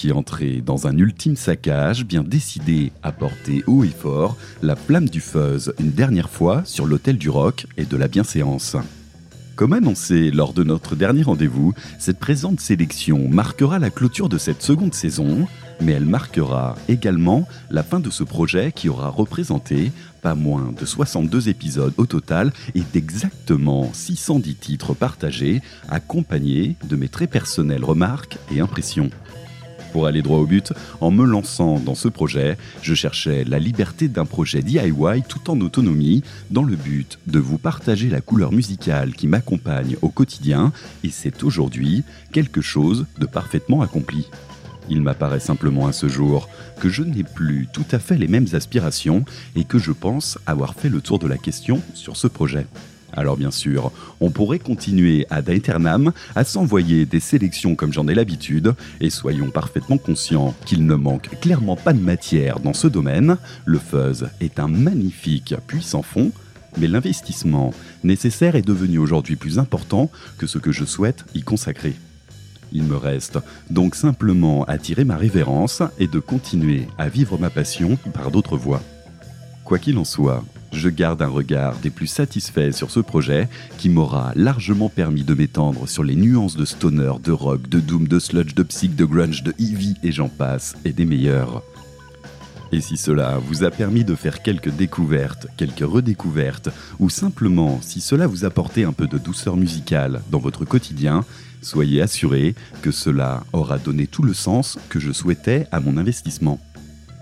qui entrez dans un ultime saccage bien décidé à porter haut et fort la flamme du fuzz une dernière fois sur l'autel du rock et de la bienséance. Comme annoncé lors de notre dernier rendez-vous, cette présente sélection marquera la clôture de cette seconde saison, mais elle marquera également la fin de ce projet qui aura représenté pas moins de 62 épisodes au total et d'exactement 610 titres partagés, accompagnés de mes très personnelles remarques et impressions. Pour aller droit au but, en me lançant dans ce projet, je cherchais la liberté d'un projet DIY tout en autonomie, dans le but de vous partager la couleur musicale qui m'accompagne au quotidien, et c'est aujourd'hui quelque chose de parfaitement accompli. Il m'apparaît simplement à ce jour que je n'ai plus tout à fait les mêmes aspirations et que je pense avoir fait le tour de la question sur ce projet. Alors bien sûr, on pourrait continuer à Daeternam à s'envoyer des sélections comme j'en ai l'habitude, et soyons parfaitement conscients qu'il ne manque clairement pas de matière dans ce domaine. Le fuzz est un magnifique puissant fond, mais l'investissement nécessaire est devenu aujourd'hui plus important que ce que je souhaite y consacrer. Il me reste donc simplement à tirer ma révérence et de continuer à vivre ma passion par d'autres voies. Quoi qu'il en soit, je garde un regard des plus satisfaits sur ce projet qui m'aura largement permis de m'étendre sur les nuances de stoner, de rock, de doom, de sludge, de psych, de grunge, de heavy et j'en passe, et des meilleurs. Et si cela vous a permis de faire quelques découvertes, quelques redécouvertes, ou simplement si cela vous a apporté un peu de douceur musicale dans votre quotidien, soyez assurés que cela aura donné tout le sens que je souhaitais à mon investissement.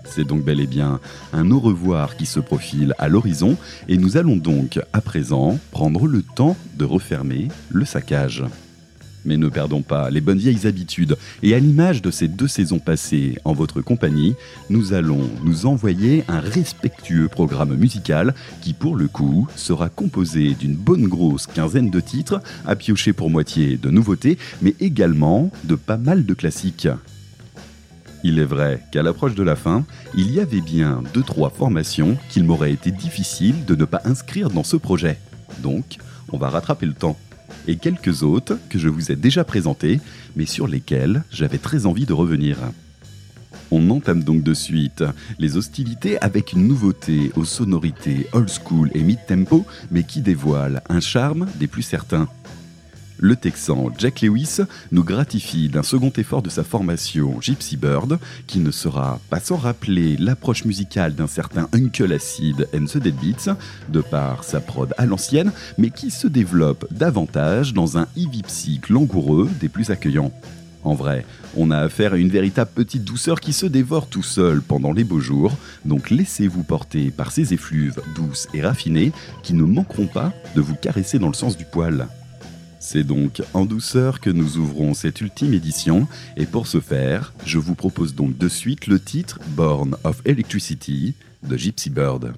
C'est donc bel et bien un au revoir qui se profile à l'horizon et nous allons donc à présent prendre le temps de refermer le saccage. Mais ne perdons pas les bonnes vieilles habitudes et à l'image de ces deux saisons passées en votre compagnie, nous allons nous envoyer un respectueux programme musical qui pour le coup sera composé d'une bonne grosse quinzaine de titres à piocher pour moitié de nouveautés mais également de pas mal de classiques. Il est vrai qu'à l'approche de la fin, il y avait bien deux trois formations qu'il m'aurait été difficile de ne pas inscrire dans ce projet. Donc, on va rattraper le temps. Et quelques autres que je vous ai déjà présentés, mais sur lesquels j'avais très envie de revenir. On entame donc de suite les hostilités avec une nouveauté aux sonorités old school et mid-tempo, mais qui dévoile un charme des plus certains le Texan Jack Lewis nous gratifie d'un second effort de sa formation Gypsy Bird, qui ne sera pas sans rappeler l'approche musicale d'un certain Uncle Acid and the Deadbeats, de par sa prod à l'ancienne, mais qui se développe davantage dans un heavy psych langoureux des plus accueillants. En vrai, on a affaire à une véritable petite douceur qui se dévore tout seul pendant les beaux jours, donc laissez-vous porter par ces effluves douces et raffinées qui ne manqueront pas de vous caresser dans le sens du poil. C'est donc en douceur que nous ouvrons cette ultime édition, et pour ce faire, je vous propose donc de suite le titre Born of Electricity de Gypsy Bird.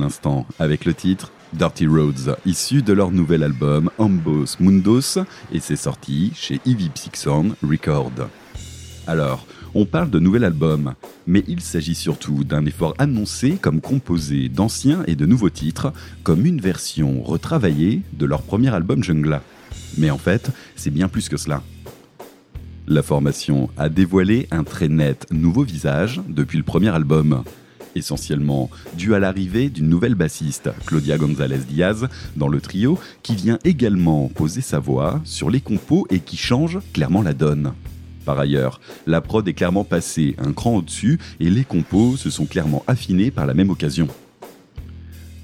L'instant, avec le titre Dirty Roads, issu de leur nouvel album Ambos Mundos, et c'est sorti chez Ivy Sound Record. Alors, on parle de nouvel album, mais il s'agit surtout d'un effort annoncé comme composé d'anciens et de nouveaux titres, comme une version retravaillée de leur premier album Jungla. Mais en fait, c'est bien plus que cela. La formation a dévoilé un très net nouveau visage depuis le premier album, essentiellement dû à l'arrivée d'une nouvelle bassiste, Claudia González Diaz, dans le trio, qui vient également poser sa voix sur les compos et qui change clairement la donne. Par ailleurs, la prod est clairement passée un cran au-dessus et les compos se sont clairement affinés par la même occasion.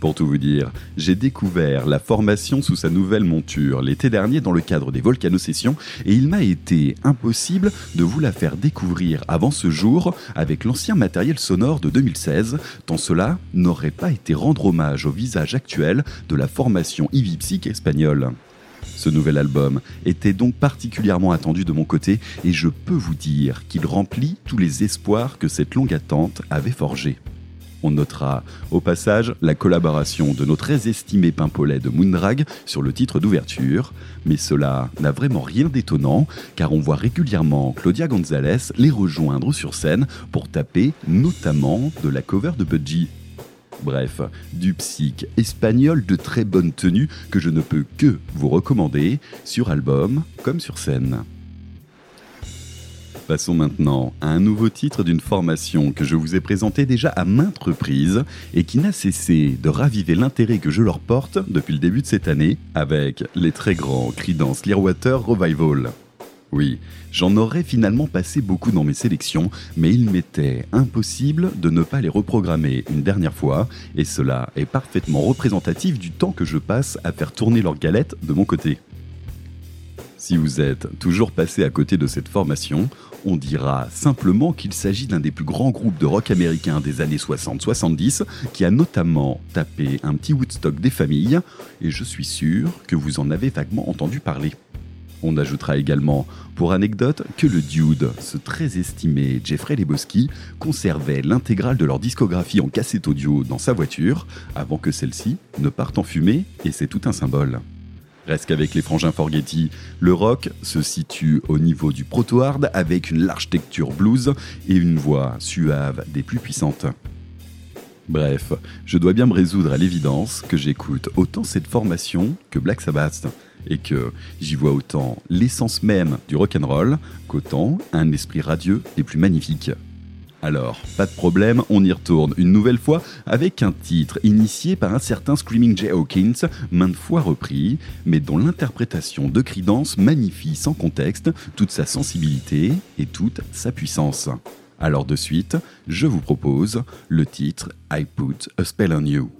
Pour tout vous dire, j'ai découvert la formation sous sa nouvelle monture l'été dernier dans le cadre des Volcano Sessions et il m'a été impossible de vous la faire découvrir avant ce jour avec l'ancien matériel sonore de 2016, tant cela n'aurait pas été rendre hommage au visage actuel de la formation Ivy espagnole. Ce nouvel album était donc particulièrement attendu de mon côté et je peux vous dire qu'il remplit tous les espoirs que cette longue attente avait forgés. On notera au passage la collaboration de nos très estimés Pimpolets de Moondrag sur le titre d'ouverture, mais cela n'a vraiment rien d'étonnant car on voit régulièrement Claudia Gonzalez les rejoindre sur scène pour taper notamment de la cover de Budgie. Bref, du psych espagnol de très bonne tenue que je ne peux que vous recommander sur album comme sur scène. Passons maintenant à un nouveau titre d'une formation que je vous ai présenté déjà à maintes reprises et qui n'a cessé de raviver l'intérêt que je leur porte depuis le début de cette année avec les très grands Creedence Clearwater Revival. Oui, j'en aurais finalement passé beaucoup dans mes sélections, mais il m'était impossible de ne pas les reprogrammer une dernière fois, et cela est parfaitement représentatif du temps que je passe à faire tourner leur galette de mon côté. Si vous êtes toujours passé à côté de cette formation, on dira simplement qu'il s'agit d'un des plus grands groupes de rock américains des années 60-70 qui a notamment tapé un petit Woodstock des familles, et je suis sûr que vous en avez vaguement entendu parler. On ajoutera également, pour anecdote, que le Dude, ce très estimé Jeffrey Lebowski, conservait l'intégrale de leur discographie en cassette audio dans sa voiture avant que celle-ci ne parte en fumée, et c'est tout un symbole. Reste qu'avec les frangins Forgetti, le rock se situe au niveau du proto-hard avec une large texture blues et une voix suave des plus puissantes. Bref, je dois bien me résoudre à l'évidence que j'écoute autant cette formation que Black Sabbath et que j'y vois autant l'essence même du rock'n'roll qu'autant un esprit radieux des plus magnifiques. Alors, pas de problème, on y retourne une nouvelle fois avec un titre initié par un certain Screaming Jay Hawkins, maintes fois repris, mais dont l'interprétation de Credence magnifie sans contexte toute sa sensibilité et toute sa puissance. Alors de suite, je vous propose le titre I Put a Spell on You.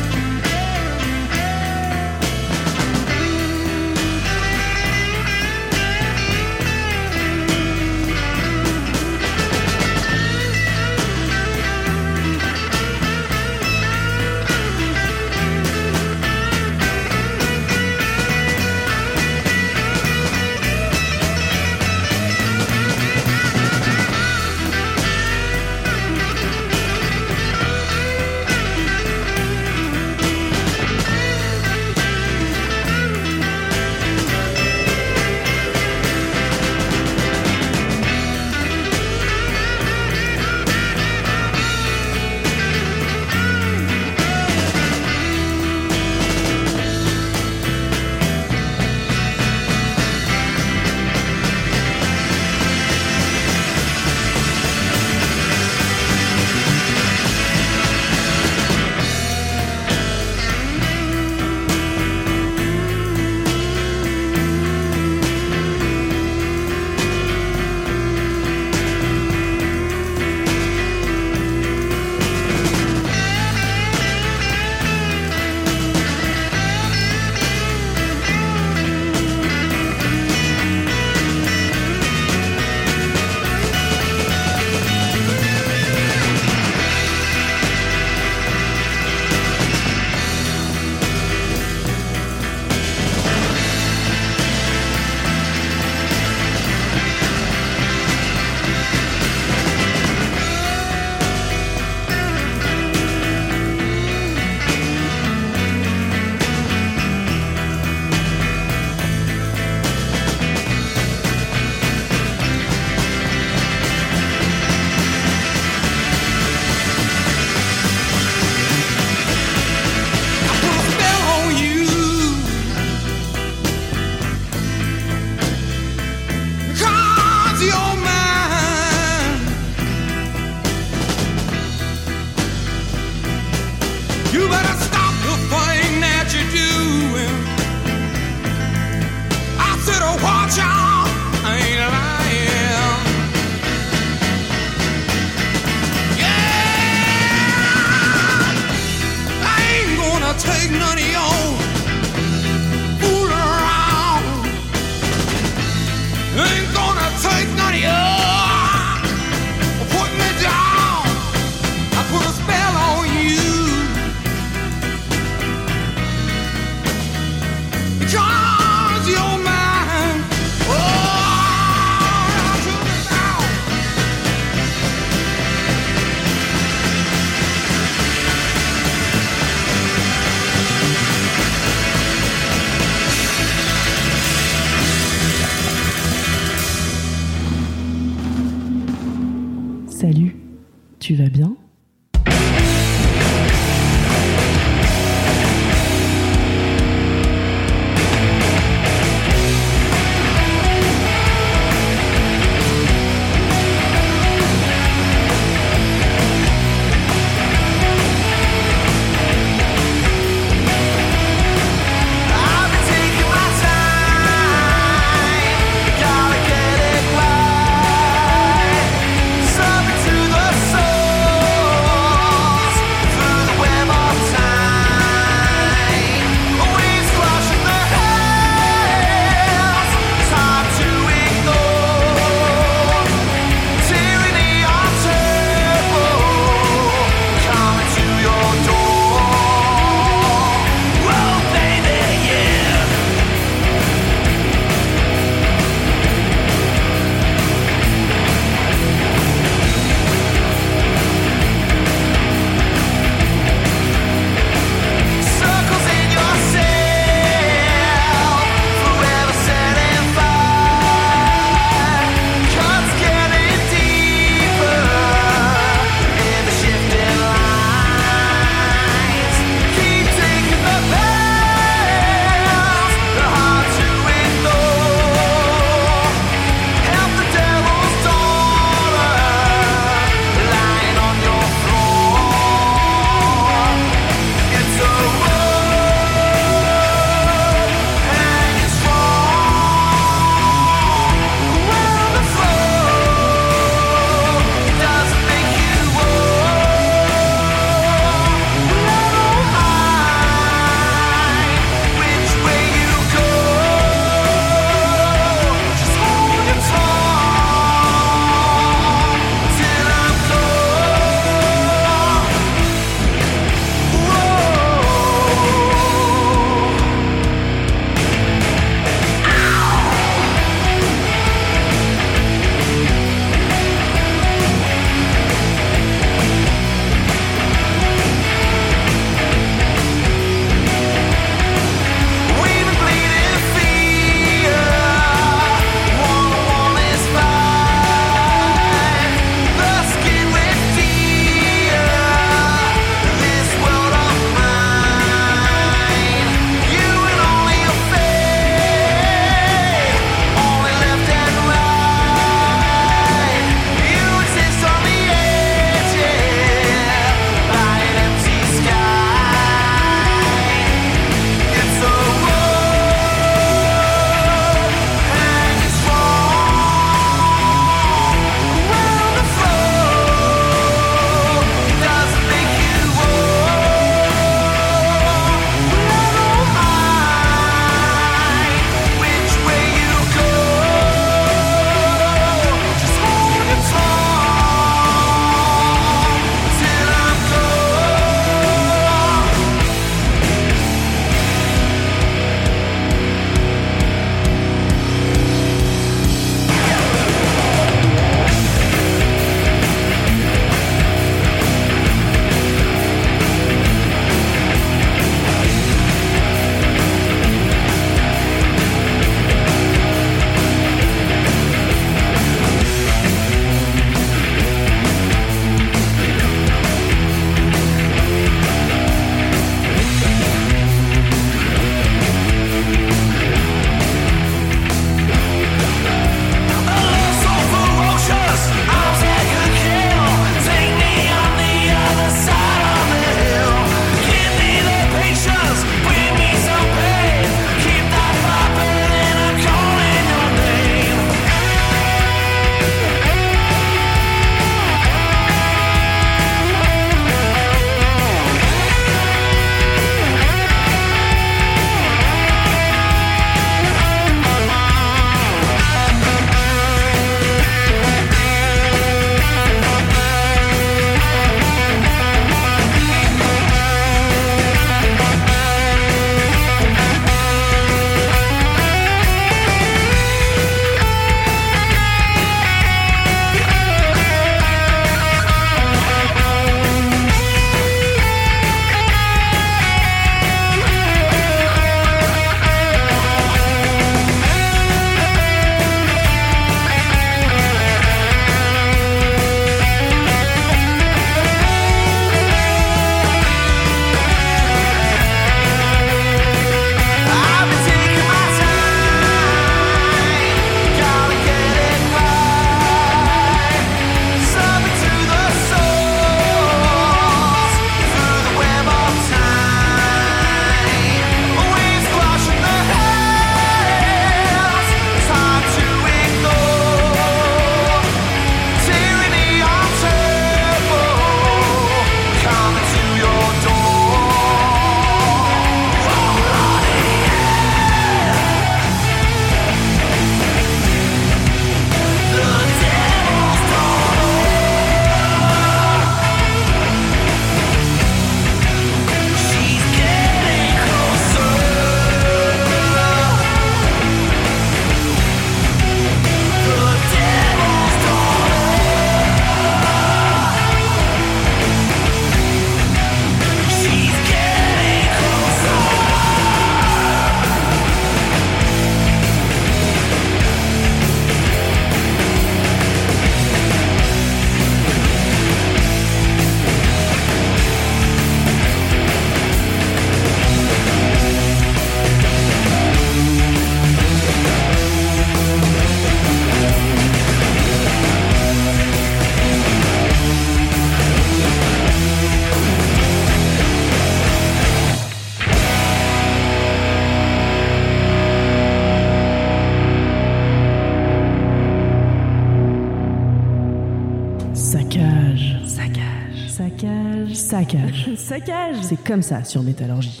Saccage. C'est comme ça sur Métallurgie.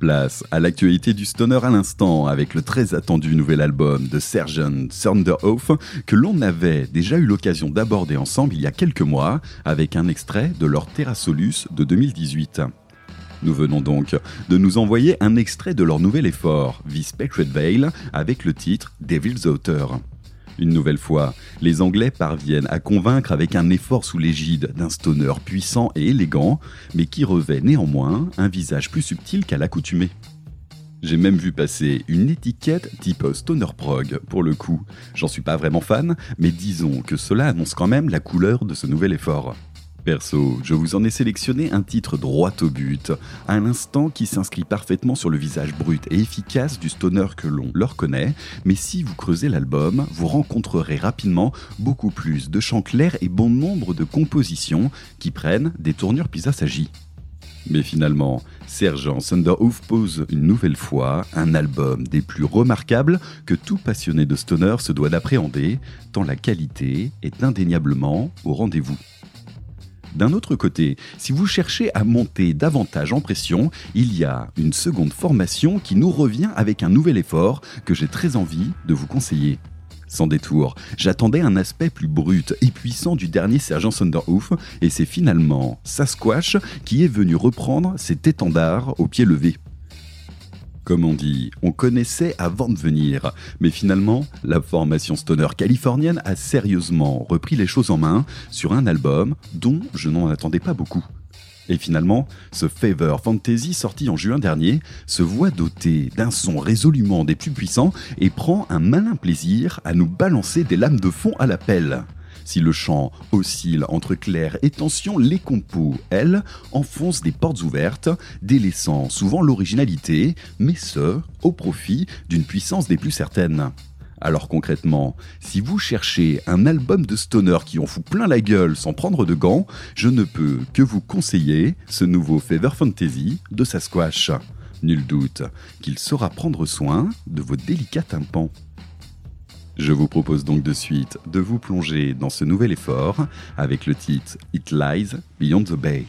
Place à l'actualité du stoner à l'instant avec le très attendu nouvel album de Sergeant Thunderhoff que l'on avait déjà eu l'occasion d'aborder ensemble il y a quelques mois avec un extrait de leur Terra Solus de 2018. Nous venons donc de nous envoyer un extrait de leur nouvel effort, The Spectred Veil, avec le titre Devil's Outer. Une nouvelle fois, les Anglais parviennent à convaincre avec un effort sous l'égide d'un stoner puissant et élégant, mais qui revêt néanmoins un visage plus subtil qu'à l'accoutumée. J'ai même vu passer une étiquette type stoner prog pour le coup. J'en suis pas vraiment fan, mais disons que cela annonce quand même la couleur de ce nouvel effort. Perso, je vous en ai sélectionné un titre droit au but, un instant qui s'inscrit parfaitement sur le visage brut et efficace du stoner que l'on leur connaît, mais si vous creusez l'album, vous rencontrerez rapidement beaucoup plus de chants clairs et bon nombre de compositions qui prennent des tournures pisassagi. Mais finalement, Sergent Thunderhoof pose une nouvelle fois un album des plus remarquables que tout passionné de stoner se doit d'appréhender, tant la qualité est indéniablement au rendez-vous. D'un autre côté, si vous cherchez à monter davantage en pression, il y a une seconde formation qui nous revient avec un nouvel effort que j'ai très envie de vous conseiller. Sans détour, j'attendais un aspect plus brut et puissant du dernier sergent Thunderhoof, et c'est finalement Sasquatch qui est venu reprendre cet étendard au pied levé. Comme on dit, on connaissait avant de venir, mais finalement, la formation stoner californienne a sérieusement repris les choses en main sur un album dont je n'en attendais pas beaucoup. Et finalement, ce Favor Fantasy sorti en juin dernier se voit doté d'un son résolument des plus puissants et prend un malin plaisir à nous balancer des lames de fond à la pelle. Si le chant oscille entre clair et tension, les compos, elles, enfoncent des portes ouvertes, délaissant souvent l'originalité, mais ce, au profit d'une puissance des plus certaines. Alors concrètement, si vous cherchez un album de stoner qui en fout plein la gueule sans prendre de gants, je ne peux que vous conseiller ce nouveau Fever Fantasy de Sasquatch. Nul doute qu'il saura prendre soin de vos délicats tympans. Je vous propose donc de suite de vous plonger dans ce nouvel effort avec le titre It Lies Beyond the Bay.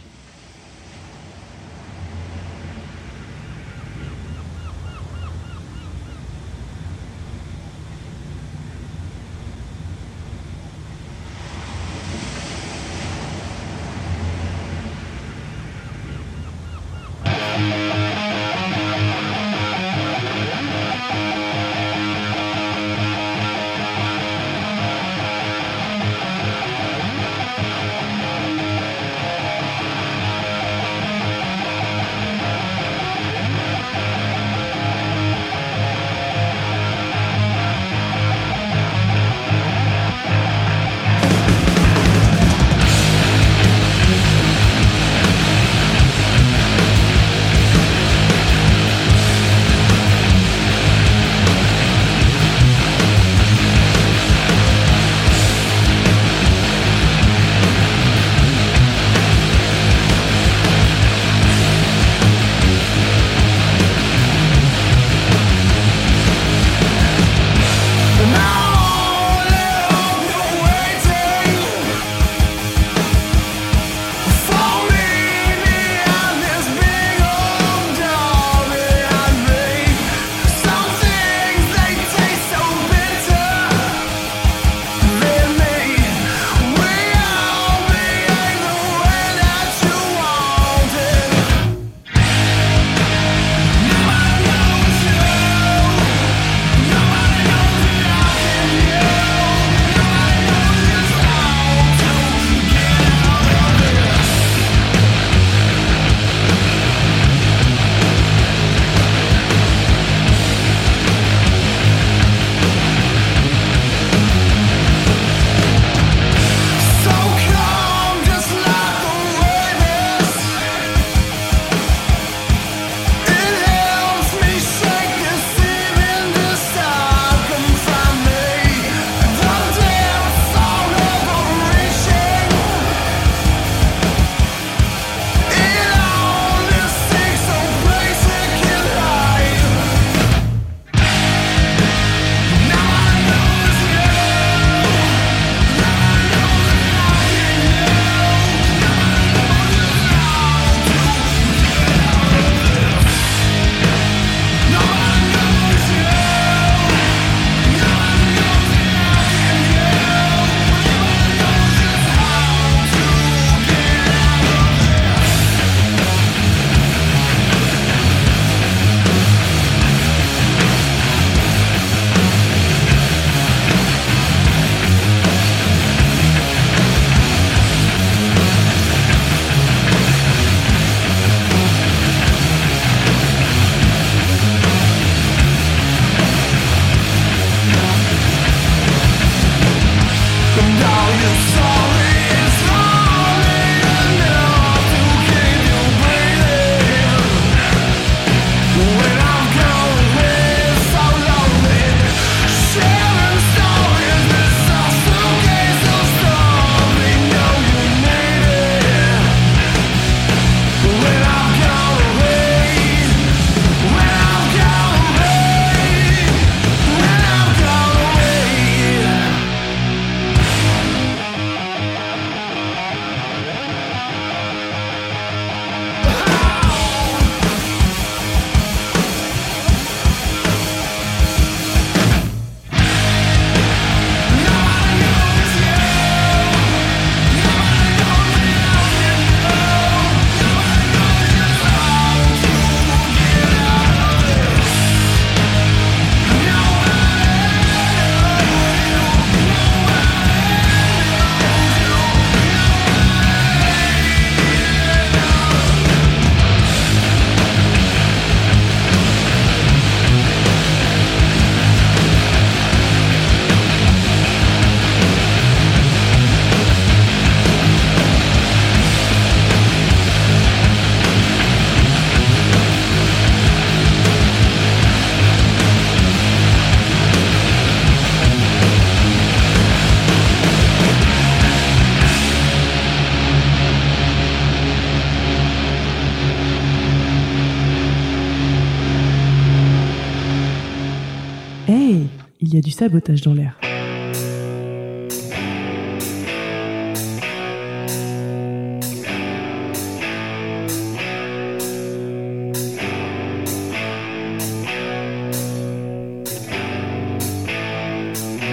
Sabotage dans l'air.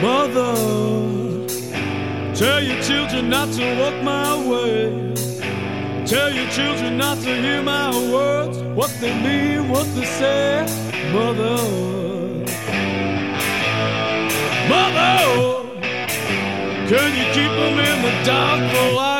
Mother, tell your children not to walk my way. Tell your children not to hear my words, what they mean, what they say. Mother, Mother, can you keep them in the dark for a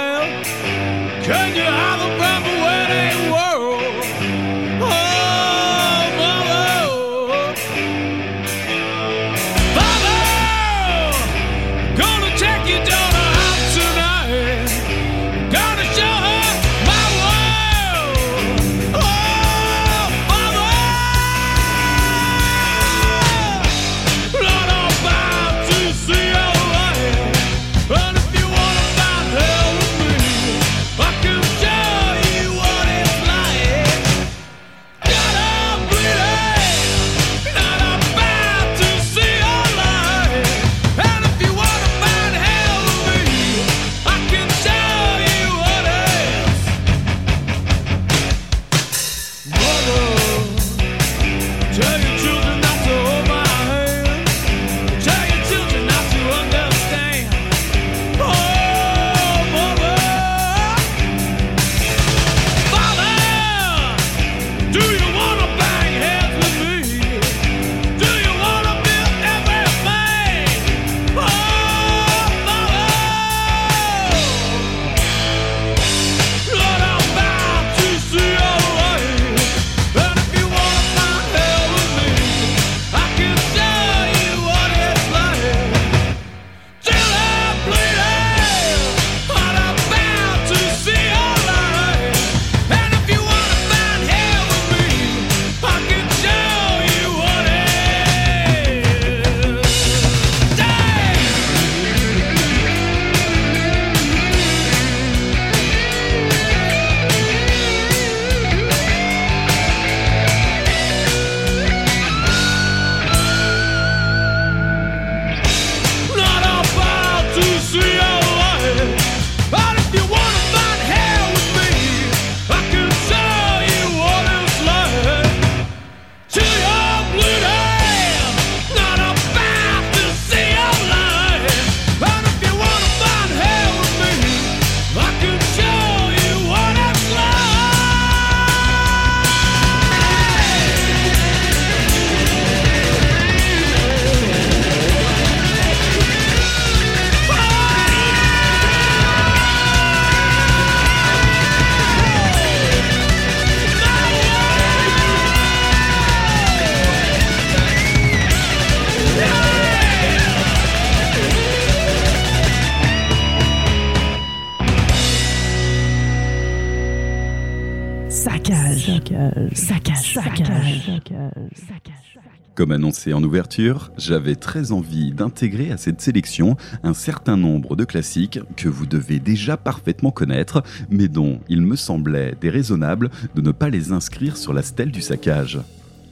En ouverture, j'avais très envie d'intégrer à cette sélection un certain nombre de classiques que vous devez déjà parfaitement connaître, mais dont il me semblait déraisonnable de ne pas les inscrire sur la stèle du saccage.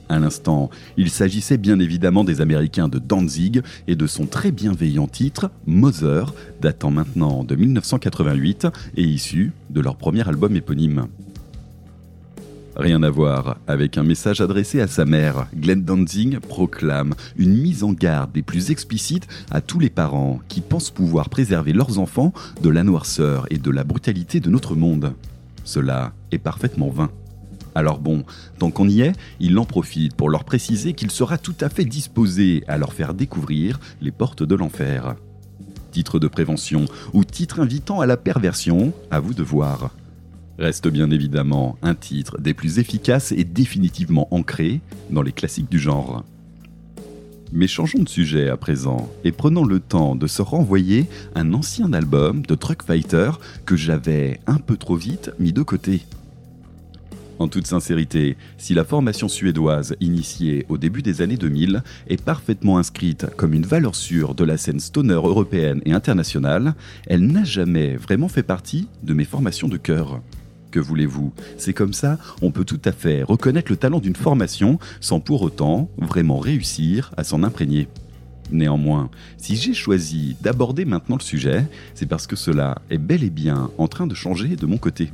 À l'instant, il s'agissait bien évidemment des Américains de Danzig et de son très bienveillant titre, Mother, datant maintenant de 1988 et issu de leur premier album éponyme. Rien à voir avec un message adressé à sa mère, Glenn Danzig proclame une mise en garde des plus explicites à tous les parents qui pensent pouvoir préserver leurs enfants de la noirceur et de la brutalité de notre monde. Cela est parfaitement vain. Alors bon, tant qu'on y est, il en profite pour leur préciser qu'il sera tout à fait disposé à leur faire découvrir les portes de l'enfer. Titre de prévention ou titre invitant à la perversion, à vous de voir. Reste bien évidemment un titre des plus efficaces et définitivement ancré dans les classiques du genre. Mais changeons de sujet à présent et prenons le temps de se renvoyer un ancien album de Truck Fighter que j'avais un peu trop vite mis de côté. En toute sincérité, si la formation suédoise initiée au début des années 2000 est parfaitement inscrite comme une valeur sûre de la scène stoner européenne et internationale, elle n'a jamais vraiment fait partie de mes formations de cœur. Que voulez-vous? C'est comme ça, on peut tout à fait reconnaître le talent d'une formation sans pour autant vraiment réussir à s'en imprégner. Néanmoins, si j'ai choisi d'aborder maintenant le sujet, c'est parce que cela est bel et bien en train de changer de mon côté.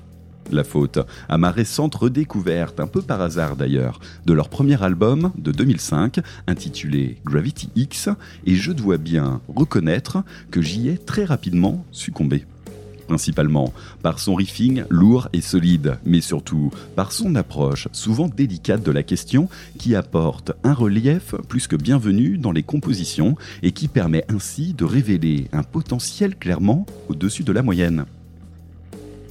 La faute à ma récente redécouverte, un peu par hasard d'ailleurs, de leur premier album de 2005 intitulé Gravity X, et je dois bien reconnaître que j'y ai très rapidement succombé principalement par son riffing lourd et solide, mais surtout par son approche souvent délicate de la question qui apporte un relief plus que bienvenu dans les compositions et qui permet ainsi de révéler un potentiel clairement au-dessus de la moyenne.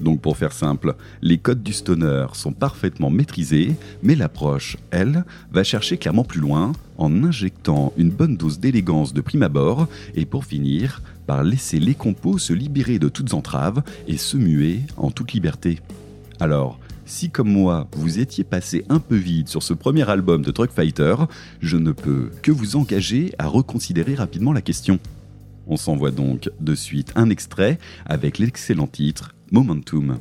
Donc pour faire simple, les codes du stoner sont parfaitement maîtrisés, mais l'approche, elle, va chercher clairement plus loin en injectant une bonne dose d'élégance de prime abord et pour finir par laisser les compos se libérer de toutes entraves et se muer en toute liberté. Alors, si comme moi, vous étiez passé un peu vite sur ce premier album de Truck Fighter, je ne peux que vous engager à reconsidérer rapidement la question. On s'envoie donc de suite un extrait avec l'excellent titre Momentum.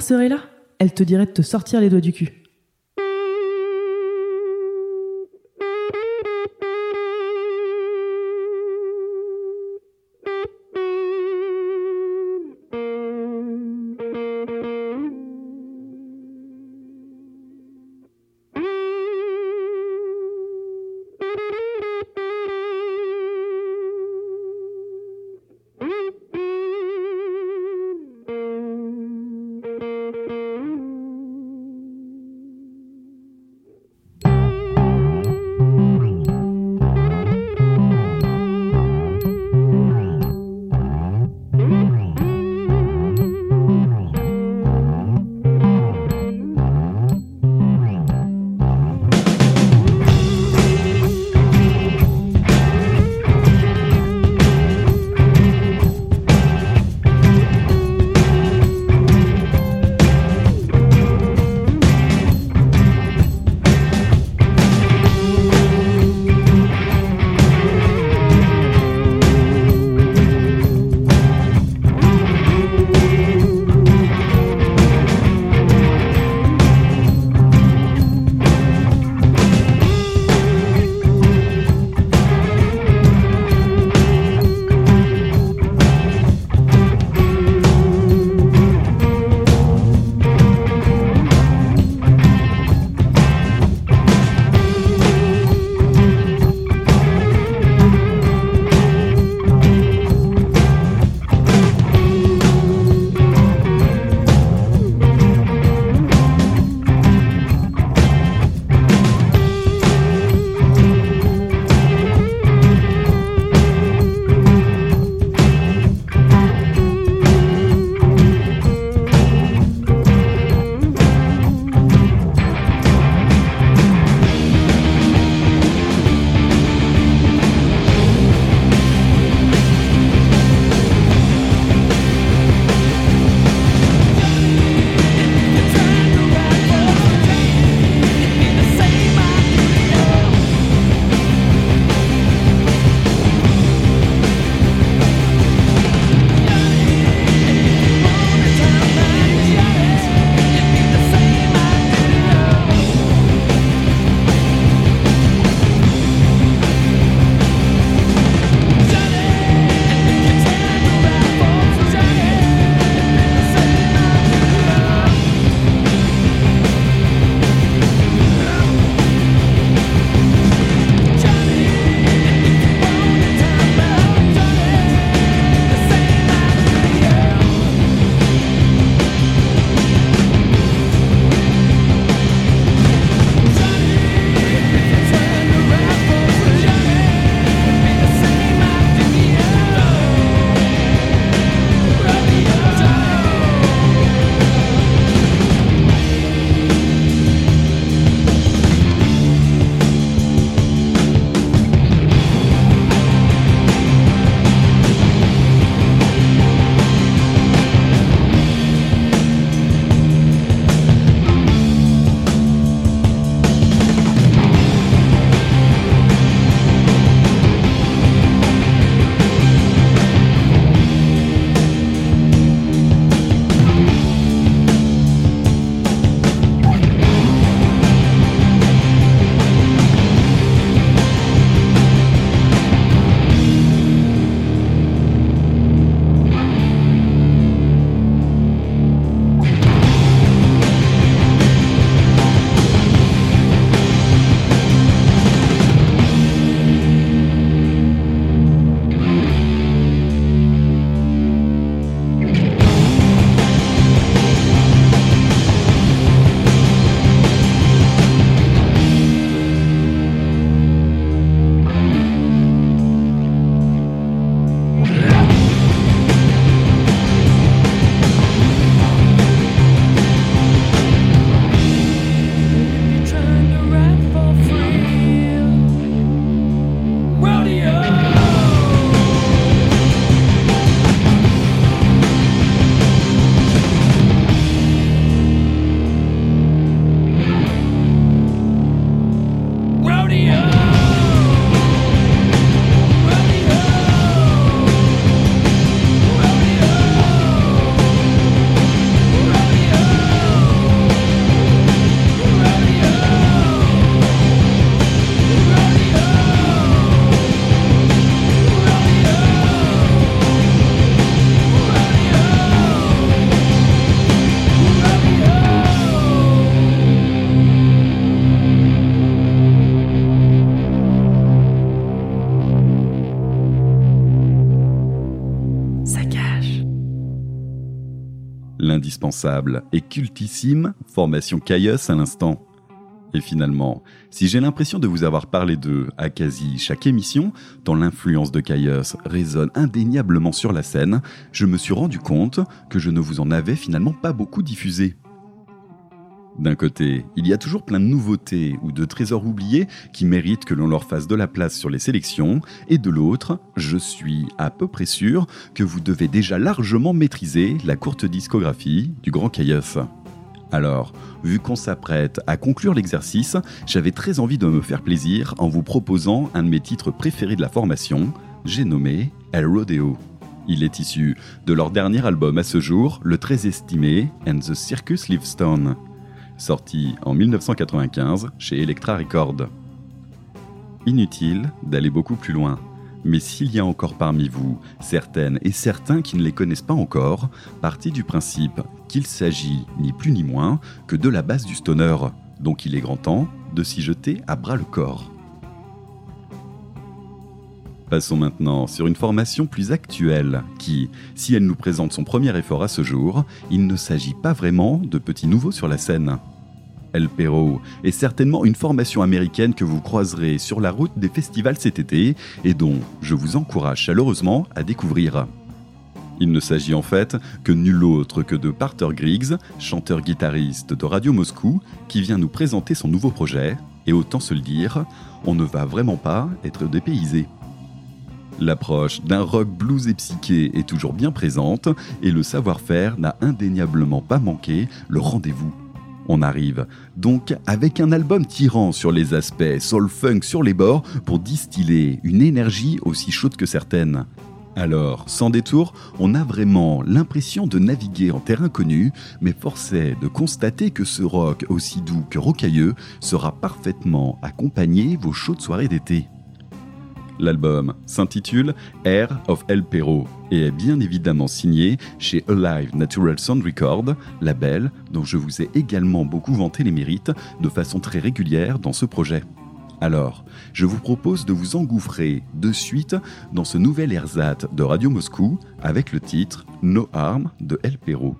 Serait là? Elle te dirait de te sortir les doigts du cul. L'indispensable et cultissime formation Caius à l'instant. Et finalement, si j'ai l'impression de vous avoir parlé d'eux à quasi chaque émission, tant l'influence de Caius résonne indéniablement sur la scène, je me suis rendu compte que je ne vous en avais finalement pas beaucoup diffusé. D'un côté, il y a toujours plein de nouveautés ou de trésors oubliés qui méritent que l'on leur fasse de la place sur les sélections, et de l'autre, je suis à peu près sûr que vous devez déjà largement maîtriser la courte discographie du grand Caius. Alors, vu qu'on s'apprête à conclure l'exercice, j'avais très envie de me faire plaisir en vous proposant un de mes titres préférés de la formation, j'ai nommé El Rodeo. Il est issu de leur dernier album à ce jour, le très estimé And the Circus Livestone, sorti en 1995 chez Elektra Records. Inutile d'aller beaucoup plus loin. Mais s'il y a encore parmi vous certaines et certains qui ne les connaissent pas encore, partez du principe qu'il s'agit ni plus ni moins que de la base du stoner, donc il est grand temps de s'y jeter à bras le corps. Passons maintenant sur une formation plus actuelle qui, si elle nous présente son premier effort à ce jour, il ne s'agit pas vraiment de petits nouveaux sur la scène. El Perro est certainement une formation américaine que vous croiserez sur la route des festivals cet été et dont je vous encourage chaleureusement à découvrir. Il ne s'agit en fait que nul autre que de Parter Griggs, chanteur-guitariste de Radio Moscou, qui vient nous présenter son nouveau projet, et autant se le dire, on ne va vraiment pas être dépaysé. L'approche d'un rock blues et psyché est toujours bien présente, et le savoir-faire n'a indéniablement pas manqué le rendez-vous. On arrive donc avec un album tirant sur les aspects soul-funk sur les bords pour distiller une énergie aussi chaude que certaine. Alors, sans détour, on a vraiment l'impression de naviguer en terrain connu, mais force est de constater que ce rock aussi doux que rocailleux sera parfaitement accompagné vos chaudes soirées d'été. L'album s'intitule Air of El Perro et est bien évidemment signé chez Alive Natural Sound Record, label dont je vous ai également beaucoup vanté les mérites de façon très régulière dans ce projet. Alors, je vous propose de vous engouffrer de suite dans ce nouvel ersatz de Radio Moscou avec le titre No Harm de El Perro.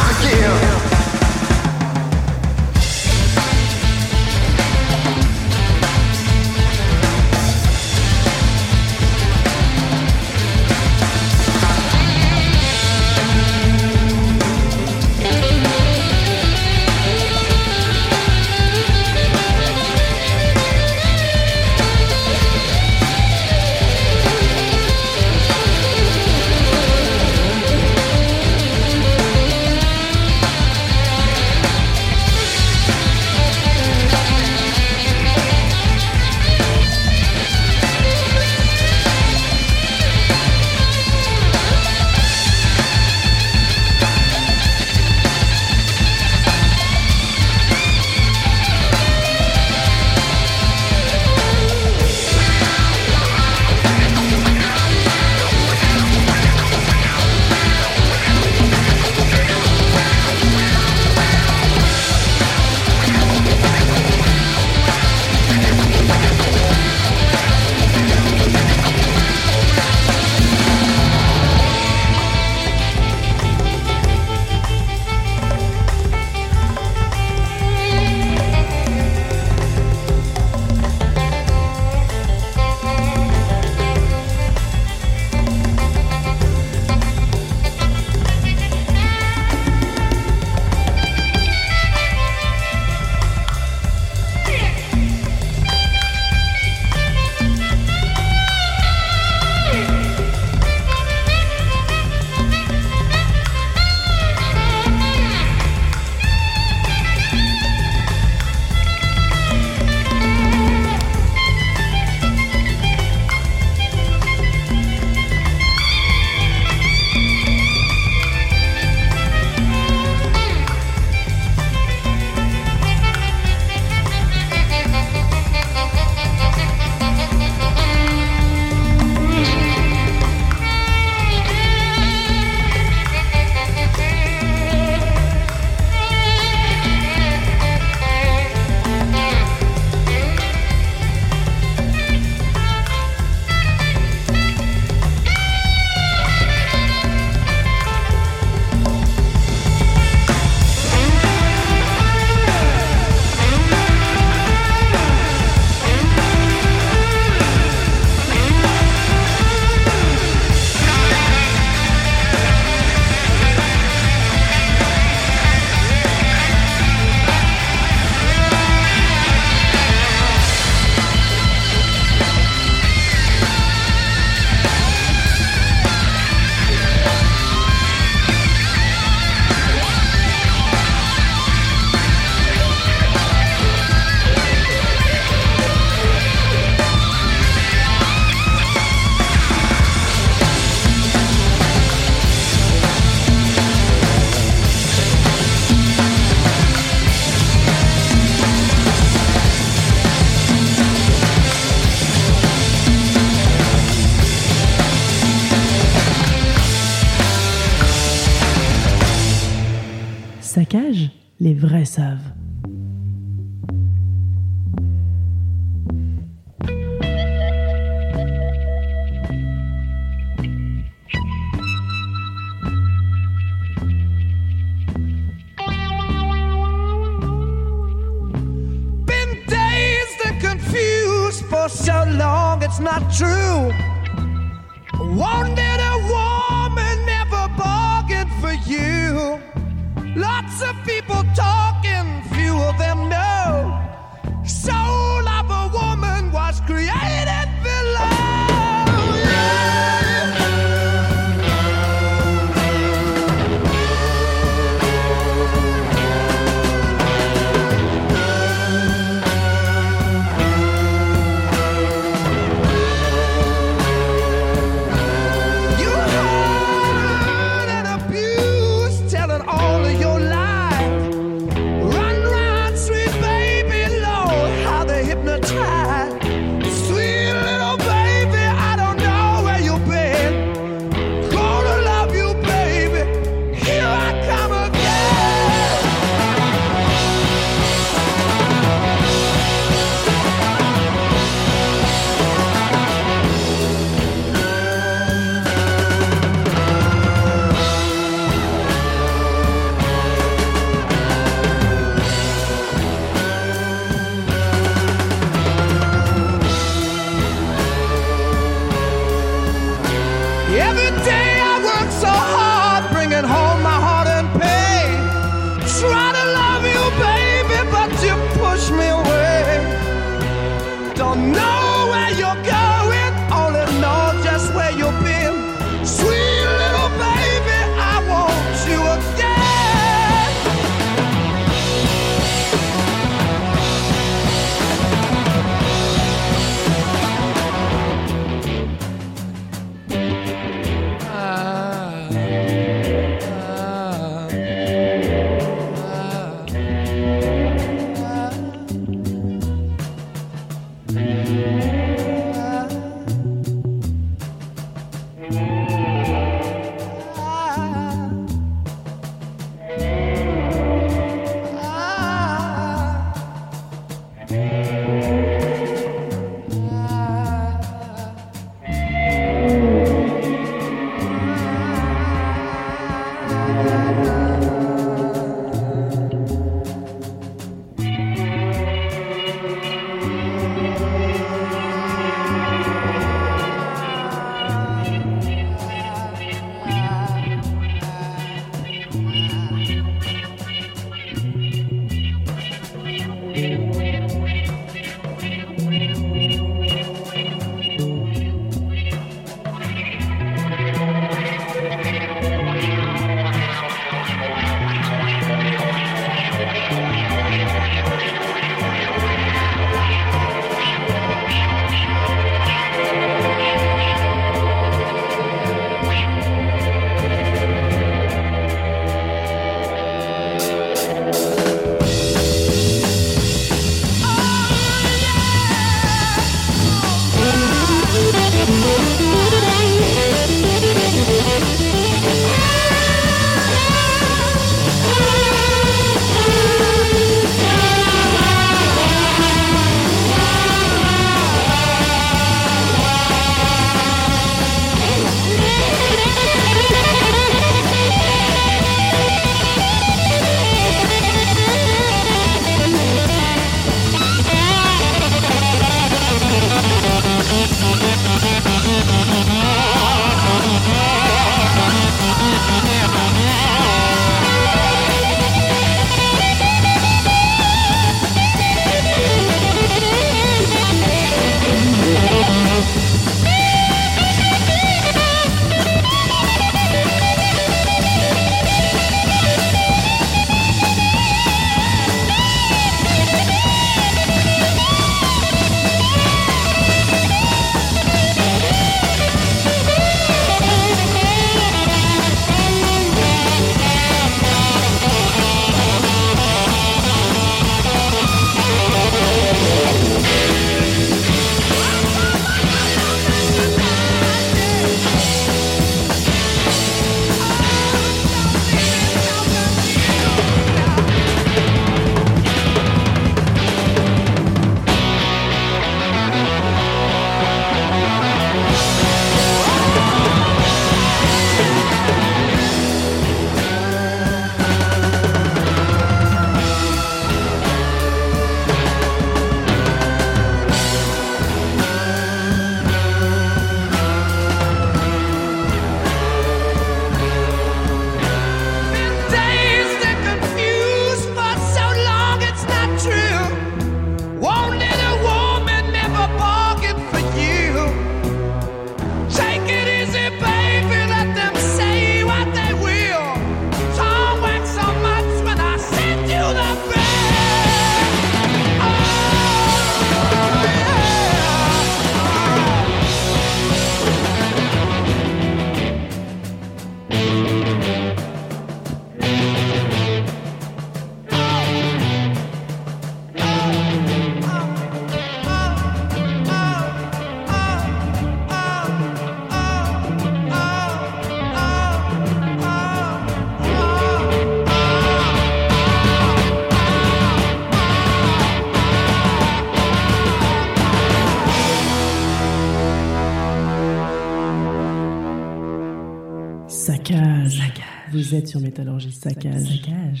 Vous êtes sur Métallurgie Saccage.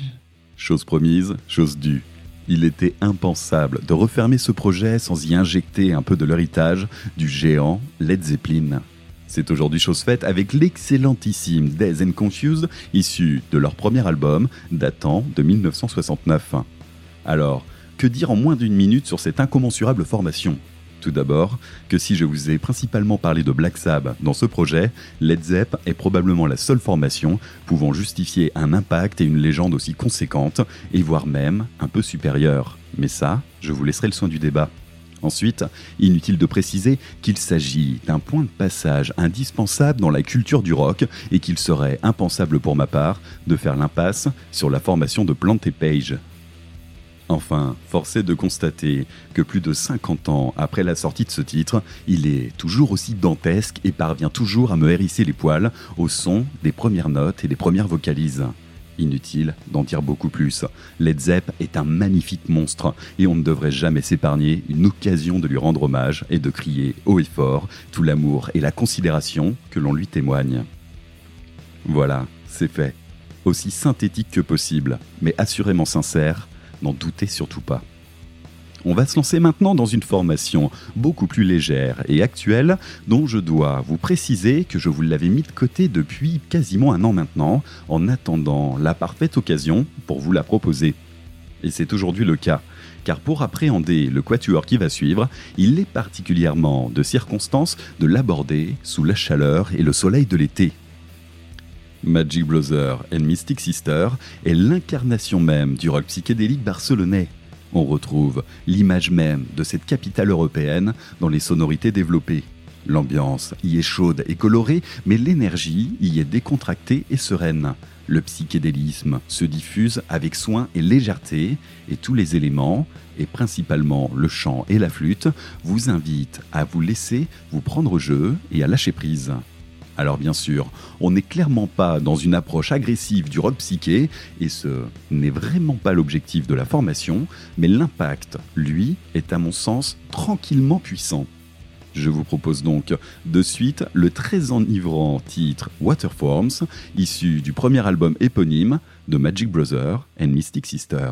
Chose promise, chose due. Il était impensable de refermer ce projet sans y injecter un peu de l'héritage du géant Led Zeppelin. C'est aujourd'hui chose faite avec l'excellentissime Days and Confused, issu de leur premier album datant de 1969. Alors, que dire en moins d'une minute sur cette incommensurable formation? Tout d'abord, que si je vous ai principalement parlé de Black Sabbath dans ce projet, Led Zepp est probablement la seule formation pouvant justifier un impact et une légende aussi conséquente, et voire même un peu supérieure. Mais ça, je vous laisserai le soin du débat. Ensuite, inutile de préciser qu'il s'agit d'un point de passage indispensable dans la culture du rock et qu'il serait impensable pour ma part de faire l'impasse sur la formation de Plant et Page. Enfin, force est de constater que plus de 50 ans après la sortie de ce titre, il est toujours aussi dantesque et parvient toujours à me hérisser les poils au son des premières notes et des premières vocalises. Inutile d'en dire beaucoup plus. Led Zepp est un magnifique monstre et on ne devrait jamais s'épargner une occasion de lui rendre hommage et de crier haut et fort tout l'amour et la considération que l'on lui témoigne. Voilà, c'est fait. Aussi synthétique que possible, mais assurément sincère, n'en doutez surtout pas. On va se lancer maintenant dans une formation beaucoup plus légère et actuelle dont je dois vous préciser que je vous l'avais mis de côté depuis quasiment un an maintenant en attendant la parfaite occasion pour vous la proposer. Et c'est aujourd'hui le cas, car pour appréhender le quatuor qui va suivre, il est particulièrement de circonstance de l'aborder sous la chaleur et le soleil de l'été. Magic Brother and Mystic Sister est l'incarnation même du rock psychédélique barcelonais. On retrouve l'image même de cette capitale européenne dans les sonorités développées. L'ambiance y est chaude et colorée, mais l'énergie y est décontractée et sereine. Le psychédélisme se diffuse avec soin et légèreté, et tous les éléments, et principalement le chant et la flûte, vous invitent à vous laisser vous prendre au jeu et à lâcher prise. Alors bien sûr, on n'est clairement pas dans une approche agressive du rock psyché, et ce n'est vraiment pas l'objectif de la formation, mais l'impact, lui, est à mon sens tranquillement puissant. Je vous propose donc de suite le très enivrant titre Waterforms, issu du premier album éponyme de Magic Brother and Mystic Sister.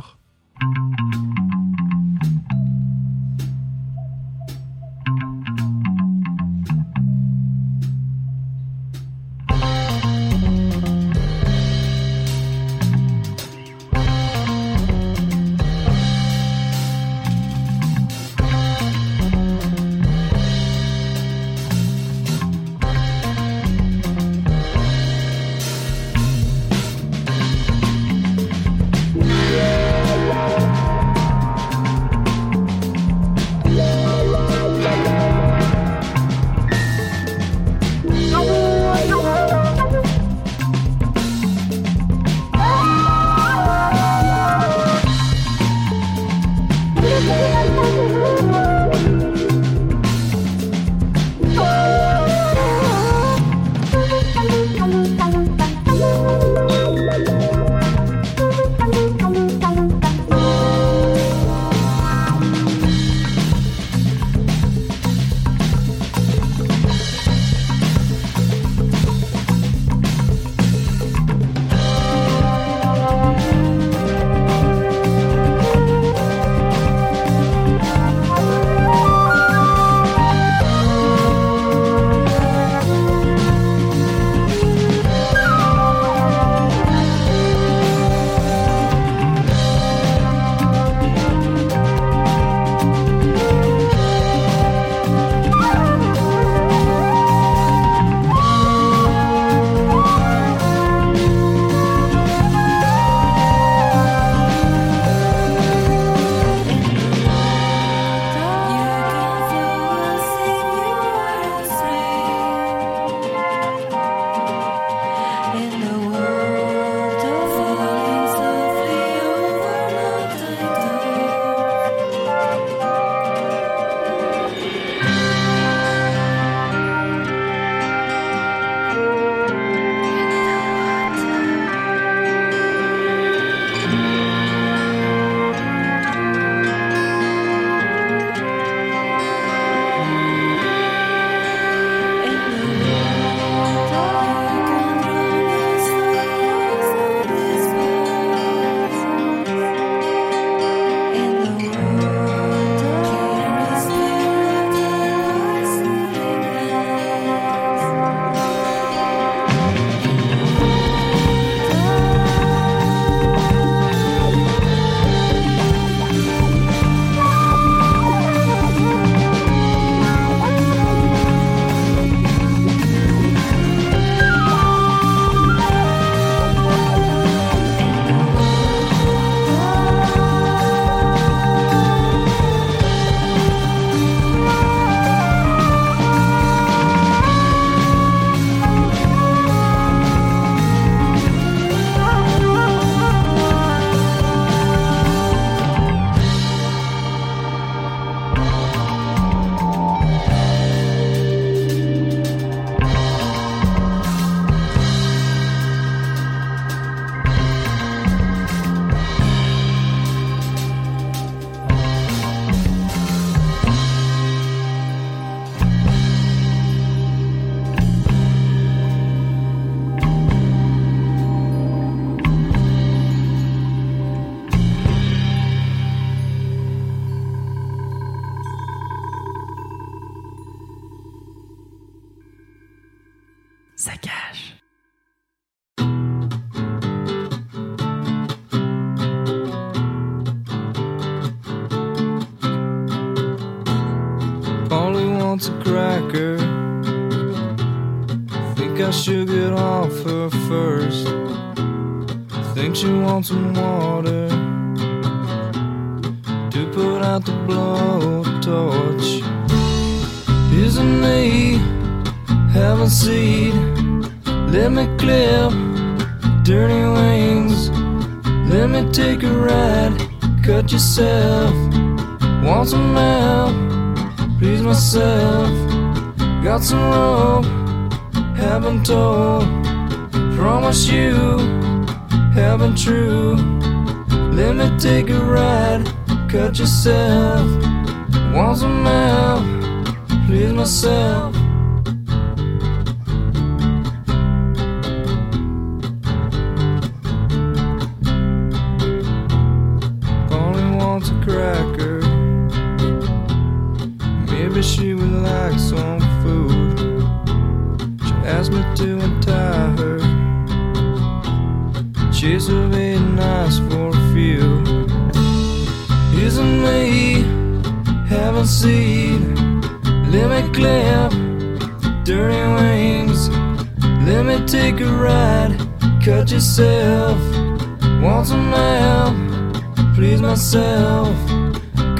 Myself.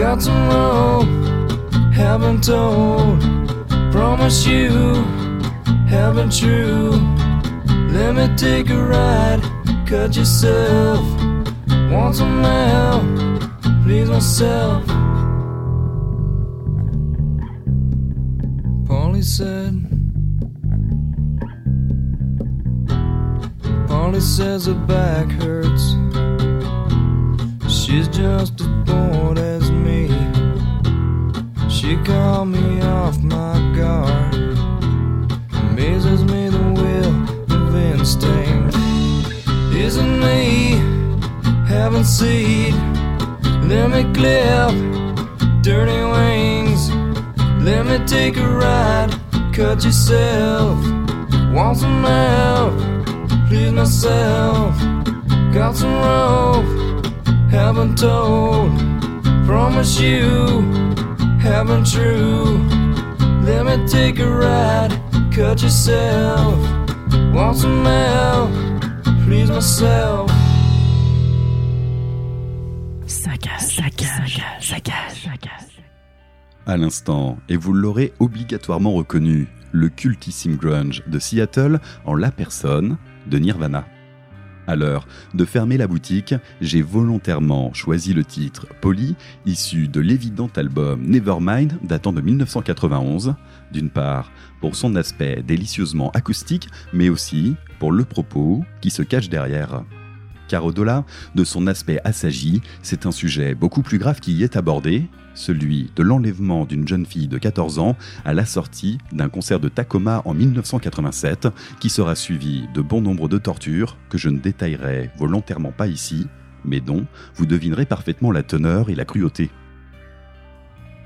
Got some rope haven't told. Promise you, haven't true. Let me take a ride, cut yourself. Want some help, please myself. Polly said, Polly says her back hurts. She's just as She called me off my guard. Amazes me the will of instinct. Isn't me haven't seen? Let me clip dirty wings. Let me take a ride. Cut yourself. Want some help? Please myself. Got some rope. Haven't told. Promise you haven't true. Let me take a ride, cut yourself. Want some help, please myself. Saccage. Saccage. Saccage. Saccage. À l'instant, et vous l'aurez obligatoirement reconnu, le cultissime grunge de Seattle en la personne de Nirvana. À l'heure de fermer la boutique, j'ai volontairement choisi le titre Polly, issu de l'évident album Nevermind datant de 1991, d'une part pour son aspect délicieusement acoustique, mais aussi pour le propos qui se cache derrière. Car au-delà de son aspect assagi, c'est un sujet beaucoup plus grave qui y est abordé, celui de l'enlèvement d'une jeune fille de 14 ans à la sortie d'un concert de Tacoma en 1987, qui sera suivi de bon nombre de tortures que je ne détaillerai volontairement pas ici, mais dont vous devinerez parfaitement la teneur et la cruauté.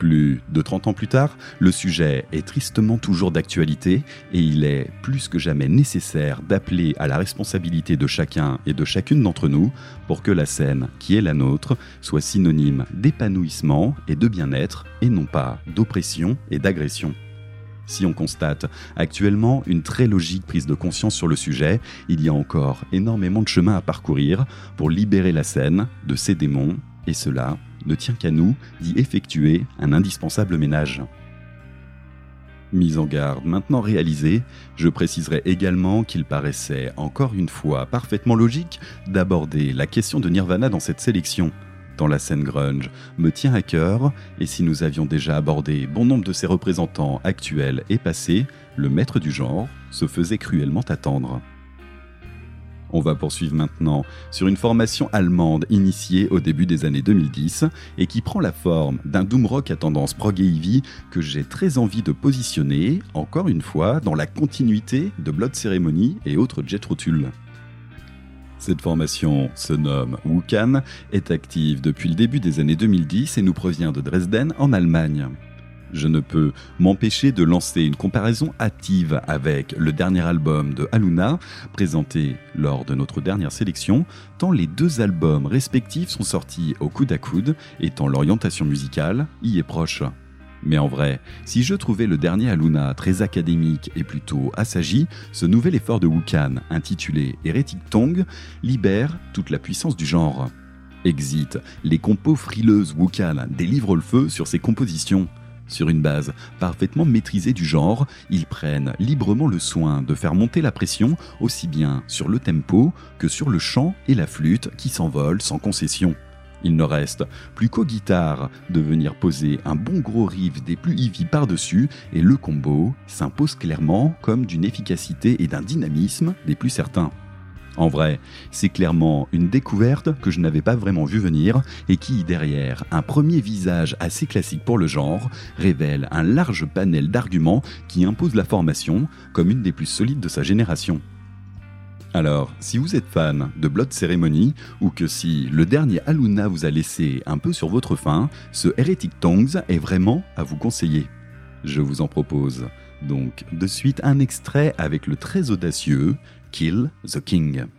Plus de 30 ans plus tard, le sujet est tristement toujours d'actualité et il est plus que jamais nécessaire d'appeler à la responsabilité de chacun et de chacune d'entre nous pour que la scène qui est la nôtre soit synonyme d'épanouissement et de bien-être et non pas d'oppression et d'agression. Si on constate actuellement une très logique prise de conscience sur le sujet, il y a encore énormément de chemin à parcourir pour libérer la scène de ses démons, et cela ne tient qu'à nous d'y effectuer un indispensable ménage. Mise en garde maintenant réalisée, je préciserai également qu'il paraissait encore une fois parfaitement logique d'aborder la question de Nirvana dans cette sélection. Dans la scène grunge me tient à cœur, et si nous avions déjà abordé bon nombre de ses représentants actuels et passés, le maître du genre se faisait cruellement attendre. On va poursuivre maintenant sur une formation allemande initiée au début des années 2010 et qui prend la forme d'un doom rock à tendance prog heavy que j'ai très envie de positionner, encore une fois, dans la continuité de Blood Ceremony et autres Jet Tull. Cette formation se nomme Wukan, est active depuis le début des années 2010 et nous provient de Dresden en Allemagne. Je ne peux m'empêcher de lancer une comparaison hâtive avec le dernier album de Aluna, présenté lors de notre dernière sélection, tant les deux albums respectifs sont sortis au coude à coude, et tant l'orientation musicale y est proche. Mais en vrai, si je trouvais le dernier Aluna très académique et plutôt assagi, ce nouvel effort de Wukan, intitulé Heretic Tongue, libère toute la puissance du genre. Exit, les compos frileuses Wukan délivrent le feu sur ses compositions. Sur une base parfaitement maîtrisée du genre, ils prennent librement le soin de faire monter la pression aussi bien sur le tempo que sur le chant et la flûte qui s'envolent sans concession. Il ne reste plus qu'aux guitares de venir poser un bon gros riff des plus heavy par-dessus et le combo s'impose clairement comme d'une efficacité et d'un dynamisme des plus certains. En vrai, c'est clairement une découverte que je n'avais pas vraiment vu venir et qui, derrière un premier visage assez classique pour le genre, révèle un large panel d'arguments qui imposent la formation comme une des plus solides de sa génération. Alors, si vous êtes fan de Blood Ceremony, ou que si le dernier Aluna vous a laissé un peu sur votre faim, ce Heretic Tongues est vraiment à vous conseiller. Je vous en propose donc de suite un extrait avec le très audacieux Kill the King.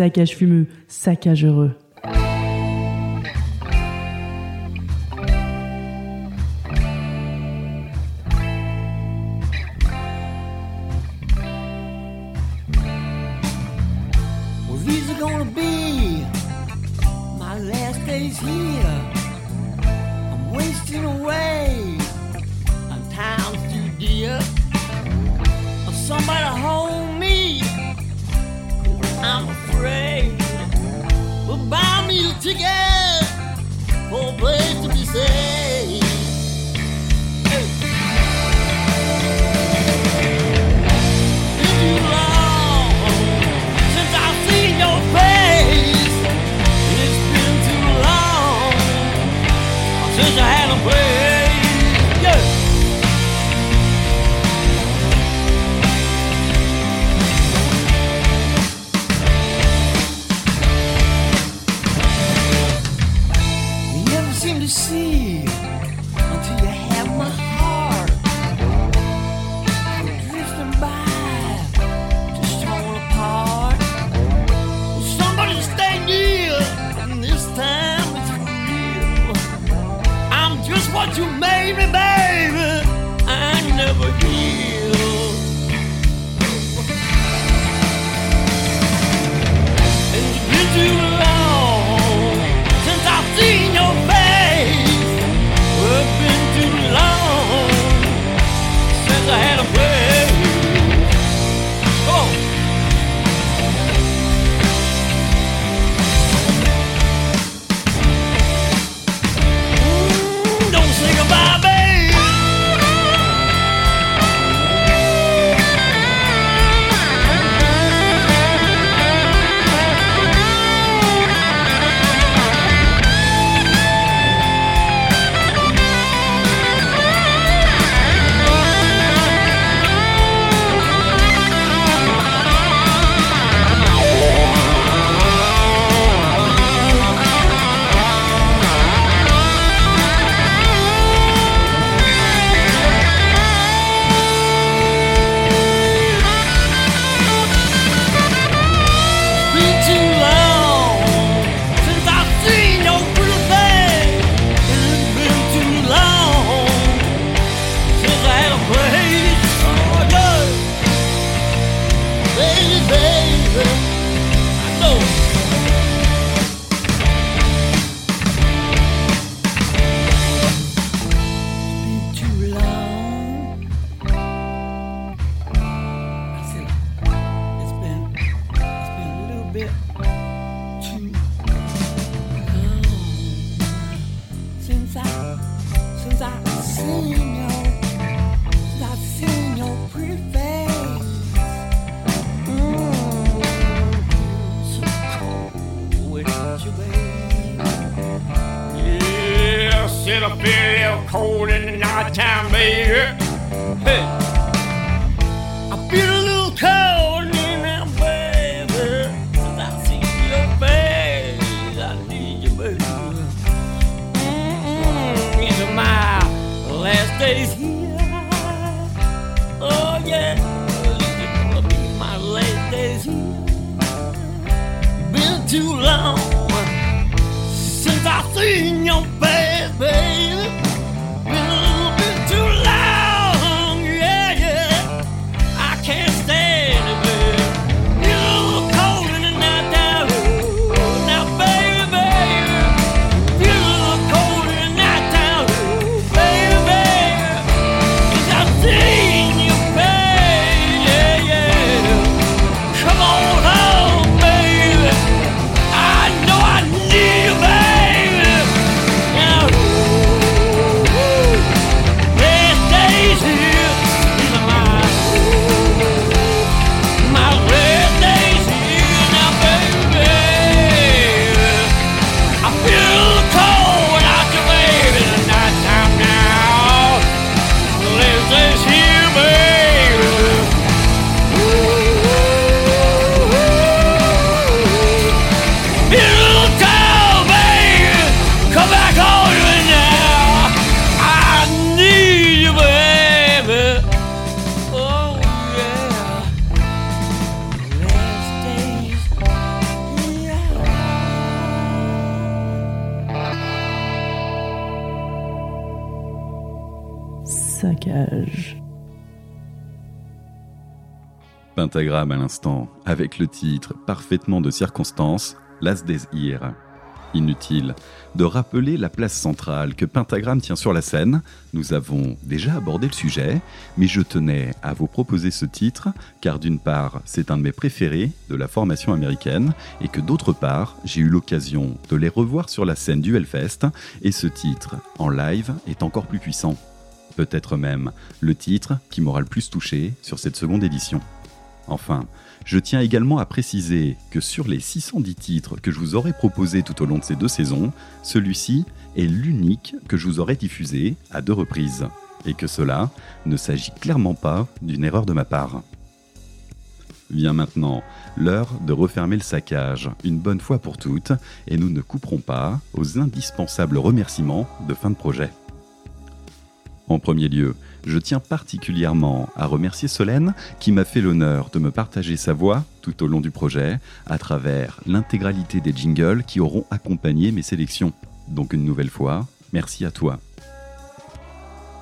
Saccage fumeux, saccage heureux. À l'instant, avec le titre parfaitement de circonstance, Last Days Here. Inutile de rappeler la place centrale que Pentagramme tient sur la scène. Nous avons déjà abordé le sujet, mais je tenais à vous proposer ce titre, car d'une part, c'est un de mes préférés de la formation américaine, et que d'autre part, j'ai eu l'occasion de les revoir sur la scène du Hellfest, et ce titre, en live, est encore plus puissant. Peut-être même le titre qui m'aura le plus touché sur cette seconde édition. Enfin, je tiens également à préciser que sur les 610 titres que je vous aurais proposés tout au long de ces deux saisons, celui-ci est l'unique que je vous aurais diffusé à deux reprises, et que cela ne s'agit clairement pas d'une erreur de ma part. Vient maintenant l'heure de refermer le saccage, une bonne fois pour toutes, et nous ne couperons pas aux indispensables remerciements de fin de projet. En premier lieu, je tiens particulièrement à remercier Solène qui m'a fait l'honneur de me partager sa voix tout au long du projet à travers l'intégralité des jingles qui auront accompagné mes sélections. Donc une nouvelle fois, merci à toi.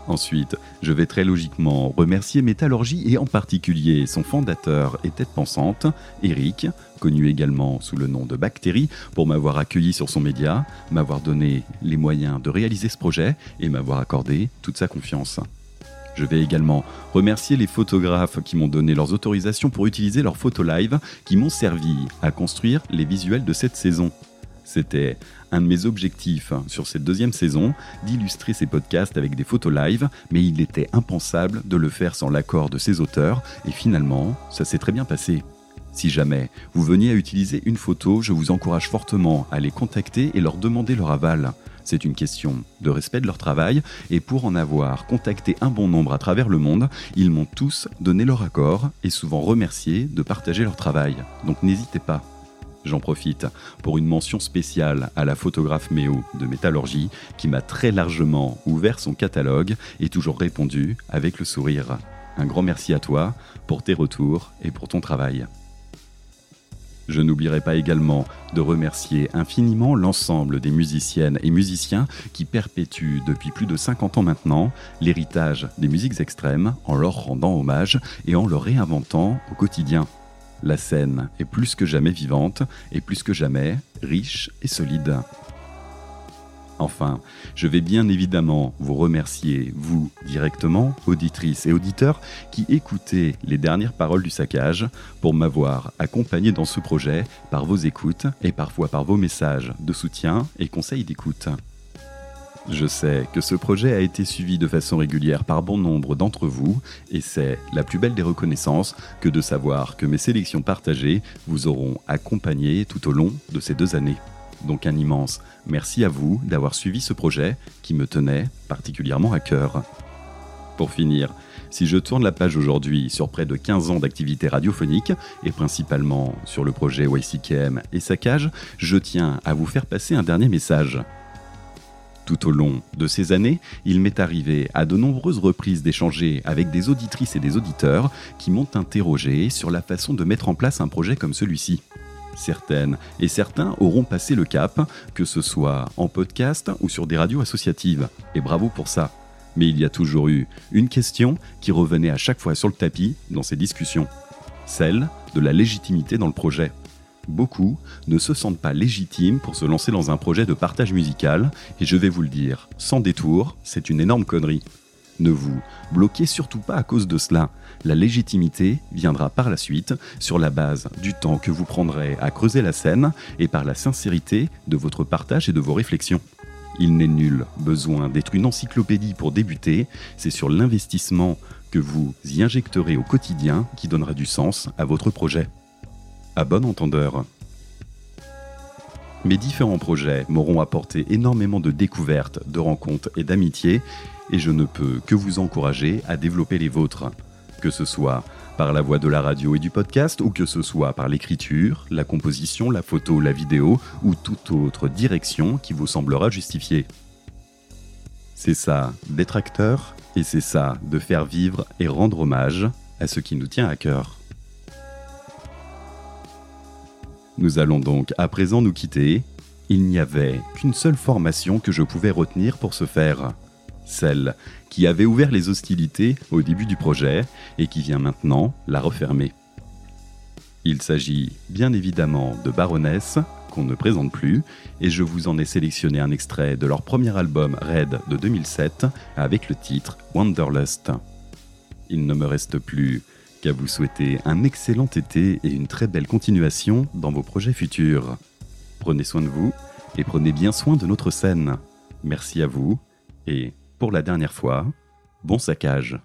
Ensuite, je vais très logiquement remercier Métallurgie et en particulier son fondateur et tête pensante, Eric, connu également sous le nom de Bactérie, pour m'avoir accueilli sur son média, m'avoir donné les moyens de réaliser ce projet et m'avoir accordé toute sa confiance. Je vais également remercier les photographes qui m'ont donné leurs autorisations pour utiliser leurs photos live qui m'ont servi à construire les visuels de cette saison. C'était un de mes objectifs sur cette deuxième saison, d'illustrer ces podcasts avec des photos live, mais il était impensable de le faire sans l'accord de ses auteurs, et finalement, ça s'est très bien passé. Si jamais vous veniez à utiliser une photo, je vous encourage fortement à les contacter et leur demander leur aval. C'est une question de respect de leur travail, et pour en avoir contacté un bon nombre à travers le monde, ils m'ont tous donné leur accord et souvent remercié de partager leur travail. Donc n'hésitez pas. J'en profite pour une mention spéciale à la photographe Méo de Métallurgie qui m'a très largement ouvert son catalogue et toujours répondu avec le sourire. Un grand merci à toi pour tes retours et pour ton travail. Je n'oublierai pas également de remercier infiniment l'ensemble des musiciennes et musiciens qui perpétuent depuis plus de 50 ans maintenant l'héritage des musiques extrêmes en leur rendant hommage et en le réinventant au quotidien. La scène est plus que jamais vivante et plus que jamais riche et solide. Enfin, je vais bien évidemment vous remercier, vous directement, auditrices et auditeurs, qui écoutez les dernières paroles du saccage pour m'avoir accompagné dans ce projet par vos écoutes et parfois par vos messages de soutien et conseils d'écoute. Je sais que ce projet a été suivi de façon régulière par bon nombre d'entre vous, et c'est la plus belle des reconnaissances que de savoir que mes sélections partagées vous auront accompagné tout au long de ces deux années. Donc un immense merci à vous d'avoir suivi ce projet qui me tenait particulièrement à cœur. Pour finir, si je tourne la page aujourd'hui sur près de 15 ans d'activité radiophonique, et principalement sur le projet YCKM et Saccage, je tiens à vous faire passer un dernier message. Tout au long de ces années, il m'est arrivé à de nombreuses reprises d'échanger avec des auditrices et des auditeurs qui m'ont interrogé sur la façon de mettre en place un projet comme celui-ci. Certaines et certains auront passé le cap, que ce soit en podcast ou sur des radios associatives, et bravo pour ça. Mais il y a toujours eu une question qui revenait à chaque fois sur le tapis dans ces discussions, celle de la légitimité dans le projet. Beaucoup ne se sentent pas légitimes pour se lancer dans un projet de partage musical, et je vais vous le dire, sans détour, c'est une énorme connerie. Ne vous bloquez surtout pas à cause de cela. La légitimité viendra par la suite sur la base du temps que vous prendrez à creuser la scène et par la sincérité de votre partage et de vos réflexions. Il n'est nul besoin d'être une encyclopédie pour débuter, c'est sur l'investissement que vous y injecterez au quotidien qui donnera du sens à votre projet. À bon entendeur. Mes différents projets m'auront apporté énormément de découvertes, de rencontres et d'amitiés, et je ne peux que vous encourager à développer les vôtres, que ce soit par la voie de la radio et du podcast, ou que ce soit par l'écriture, la composition, la photo, la vidéo, ou toute autre direction qui vous semblera justifiée. C'est ça d'être acteur, et c'est ça de faire vivre et rendre hommage à ce qui nous tient à cœur. Nous allons donc à présent nous quitter. Il n'y avait qu'une seule formation que je pouvais retenir pour ce faire. Celle qui avait ouvert les hostilités au début du projet et qui vient maintenant la refermer. Il s'agit bien évidemment de Baroness, qu'on ne présente plus, et je vous en ai sélectionné un extrait de leur premier album Red de 2007 avec le titre Wanderlust. Il ne me reste plus qu'à vous souhaiter un excellent été et une très belle continuation dans vos projets futurs. Prenez soin de vous et prenez bien soin de notre scène. Merci à vous et, pour la dernière fois, bon saccage.